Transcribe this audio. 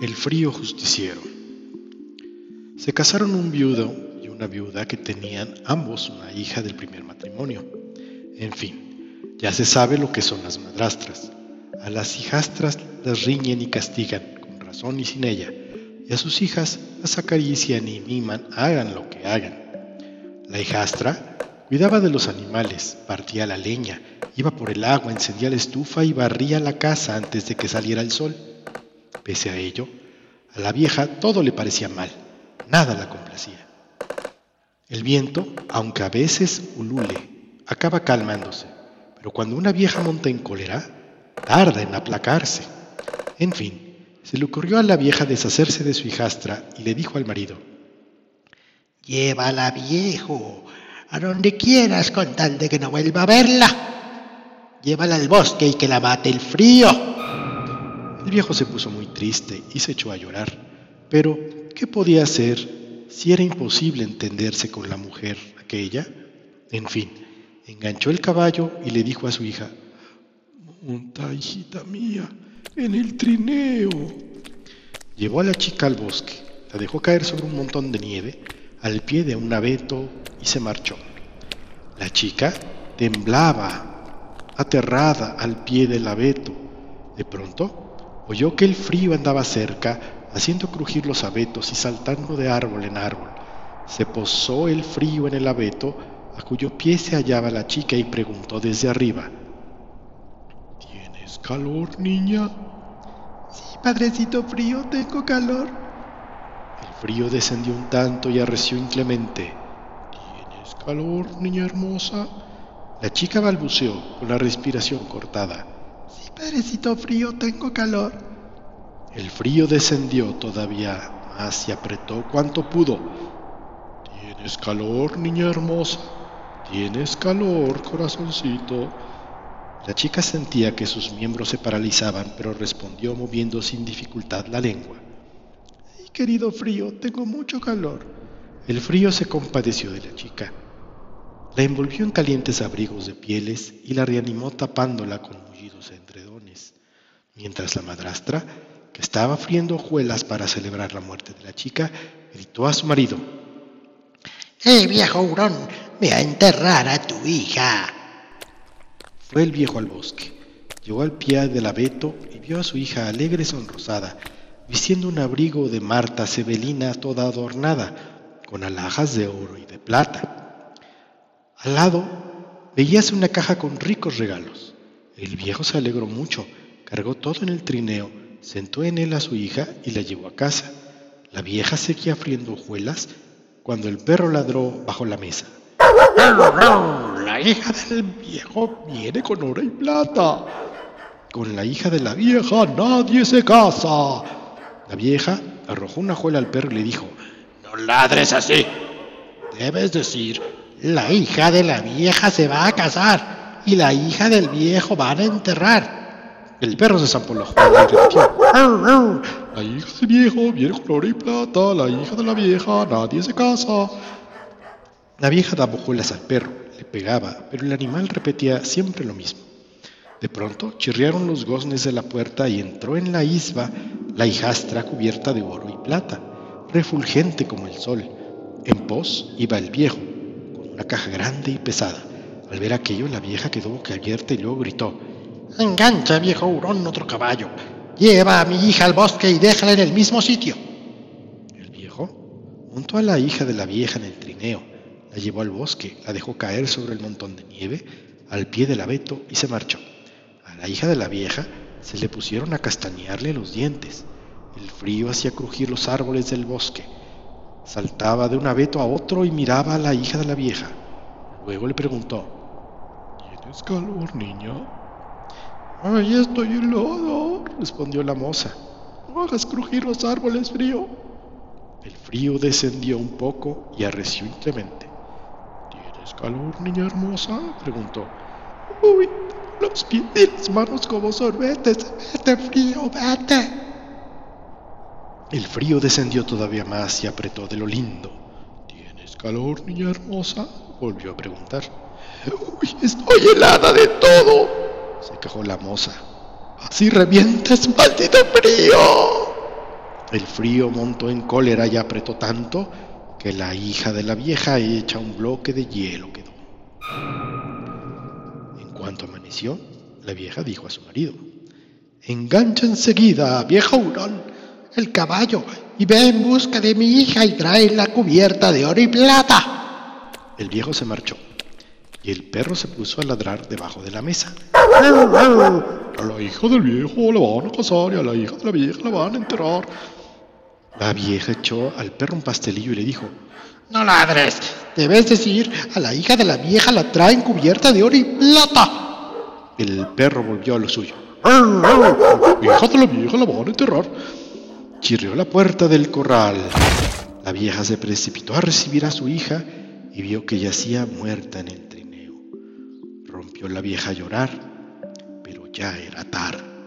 El frío justiciero. Se casaron un viudo y una viuda que tenían ambos una hija del primer matrimonio. En fin, ya se sabe lo que son las madrastras. A las hijastras las riñen y castigan, con razón y sin ella, y a sus hijas las acarician y miman, hagan lo que hagan. La hijastra cuidaba de los animales, partía la leña, iba por el agua, encendía la estufa y barría la casa antes de que saliera el sol. Pese a ello, a la vieja todo le parecía mal, nada la complacía. El viento, aunque a veces ulule, acaba calmándose, pero cuando una vieja monta en cólera, tarda en aplacarse. En fin, se le ocurrió a la vieja deshacerse de su hijastra y le dijo al marido, Llévala, viejo, a donde quieras con tal de que no vuelva a verla. Llévala al bosque y que la mate el frío. El viejo se puso muy triste y se echó a llorar. Pero, ¿qué podía hacer si era imposible entenderse con la mujer aquella? En fin, enganchó el caballo y le dijo a su hija, Monta, hijita mía, en el trineo. Llevó a la chica al bosque, la dejó caer sobre un montón de nieve, al pie de un abeto y se marchó. La chica temblaba, aterrada al pie del abeto. De pronto Oyó que el frío andaba cerca, haciendo crujir los abetos y saltando de árbol en árbol. Se posó el frío en el abeto, a cuyo pie se hallaba la chica y preguntó desde arriba, ¿Tienes calor, niña? Sí, padrecito frío, tengo calor. El frío descendió un tanto y arreció inclemente. ¿Tienes calor, niña hermosa? La chica balbuceó con la respiración cortada. Sí, padrecito frío, tengo calor. El frío descendió todavía más y apretó cuanto pudo. ¿Tienes calor, niña hermosa? ¿Tienes calor, corazoncito? La chica sentía que sus miembros se paralizaban, pero respondió moviendo sin dificultad la lengua. Ay, querido frío, tengo mucho calor. El frío se compadeció de la chica. La envolvió en calientes abrigos de pieles y la reanimó tapándola con mullidos entredones, mientras la madrastra, que estaba friendo hojuelas para celebrar la muerte de la chica, gritó a su marido. ¡Eh, viejo hurón! ¡Ve a enterrar a tu hija! Fue el viejo al bosque. Llegó al pie del abeto y vio a su hija alegre y sonrosada, vistiendo un abrigo de Marta Sebelina toda adornada, con alhajas de oro y de plata. Al lado veíase una caja con ricos regalos. El viejo se alegró mucho, cargó todo en el trineo, sentó en él a su hija y la llevó a casa. La vieja seguía friendo hojuelas cuando el perro ladró bajo la mesa. La hija del viejo viene con oro y plata. Con la hija de la vieja nadie se casa. La vieja arrojó una hojuela al perro y le dijo, No ladres así. Debes decir, la hija de la vieja se va a casar y la hija del viejo van a enterrar. El perro se zampó la La hija del viejo viene con oro y plata, la hija de la vieja nadie se casa. La vieja daba hojuelas al perro, le pegaba, pero el animal repetía siempre lo mismo. De pronto chirriaron los goznes de la puerta y entró en la isba la hijastra cubierta de oro y plata, refulgente como el sol. En pos iba el viejo, una caja grande y pesada. Al ver aquello, la vieja quedó boquiabierta y luego gritó: Engancha, viejo hurón, otro caballo. Lleva a mi hija al bosque y déjala en el mismo sitio. El viejo montó a la hija de la vieja en el trineo la llevó al bosque, la dejó caer sobre el montón de nieve, al pie del abeto y se marchó. A la hija de la vieja se le pusieron a castañearle los dientes. El frío hacía crujir los árboles del bosque. Saltaba de un abeto a otro y miraba a la hija de la vieja. Luego le preguntó, ¿Tienes calor, niña? Ay, estoy helado, respondió la moza. No hagas crujir los árboles, frío. El frío descendió un poco y arreció inclemente. ¿Tienes calor, niña hermosa? preguntó. Uy, los pies y las manos como sorbetes. Vete, frío, vete. El frío descendió todavía más y apretó de lo lindo. ¿Tienes calor, niña hermosa? volvió a preguntar. Uy, estoy helada de todo, se quejó la moza. Así revientes, maldito frío. El frío montó en cólera y apretó tanto que la hija de la vieja hecha un bloque de hielo quedó. En cuanto amaneció, la vieja dijo a su marido, Engancha enseguida, viejo hurón, el caballo y ve en busca de mi hija y trae la cubierta de oro y plata. El viejo se marchó y el perro se puso a ladrar debajo de la mesa. A la hija del viejo la van a casar y a la hija de la vieja la van a enterrar. La vieja echó al perro un pastelillo y le dijo, No ladres, debes decir, a la hija de la vieja la traen cubierta de oro y plata. El perro volvió a lo suyo. Hija de la vieja la van a enterrar. Chirrió la puerta del corral. La vieja se precipitó a recibir a su hija y vio que yacía muerta en el trineo. Rompió la vieja a llorar, pero ya era tarde.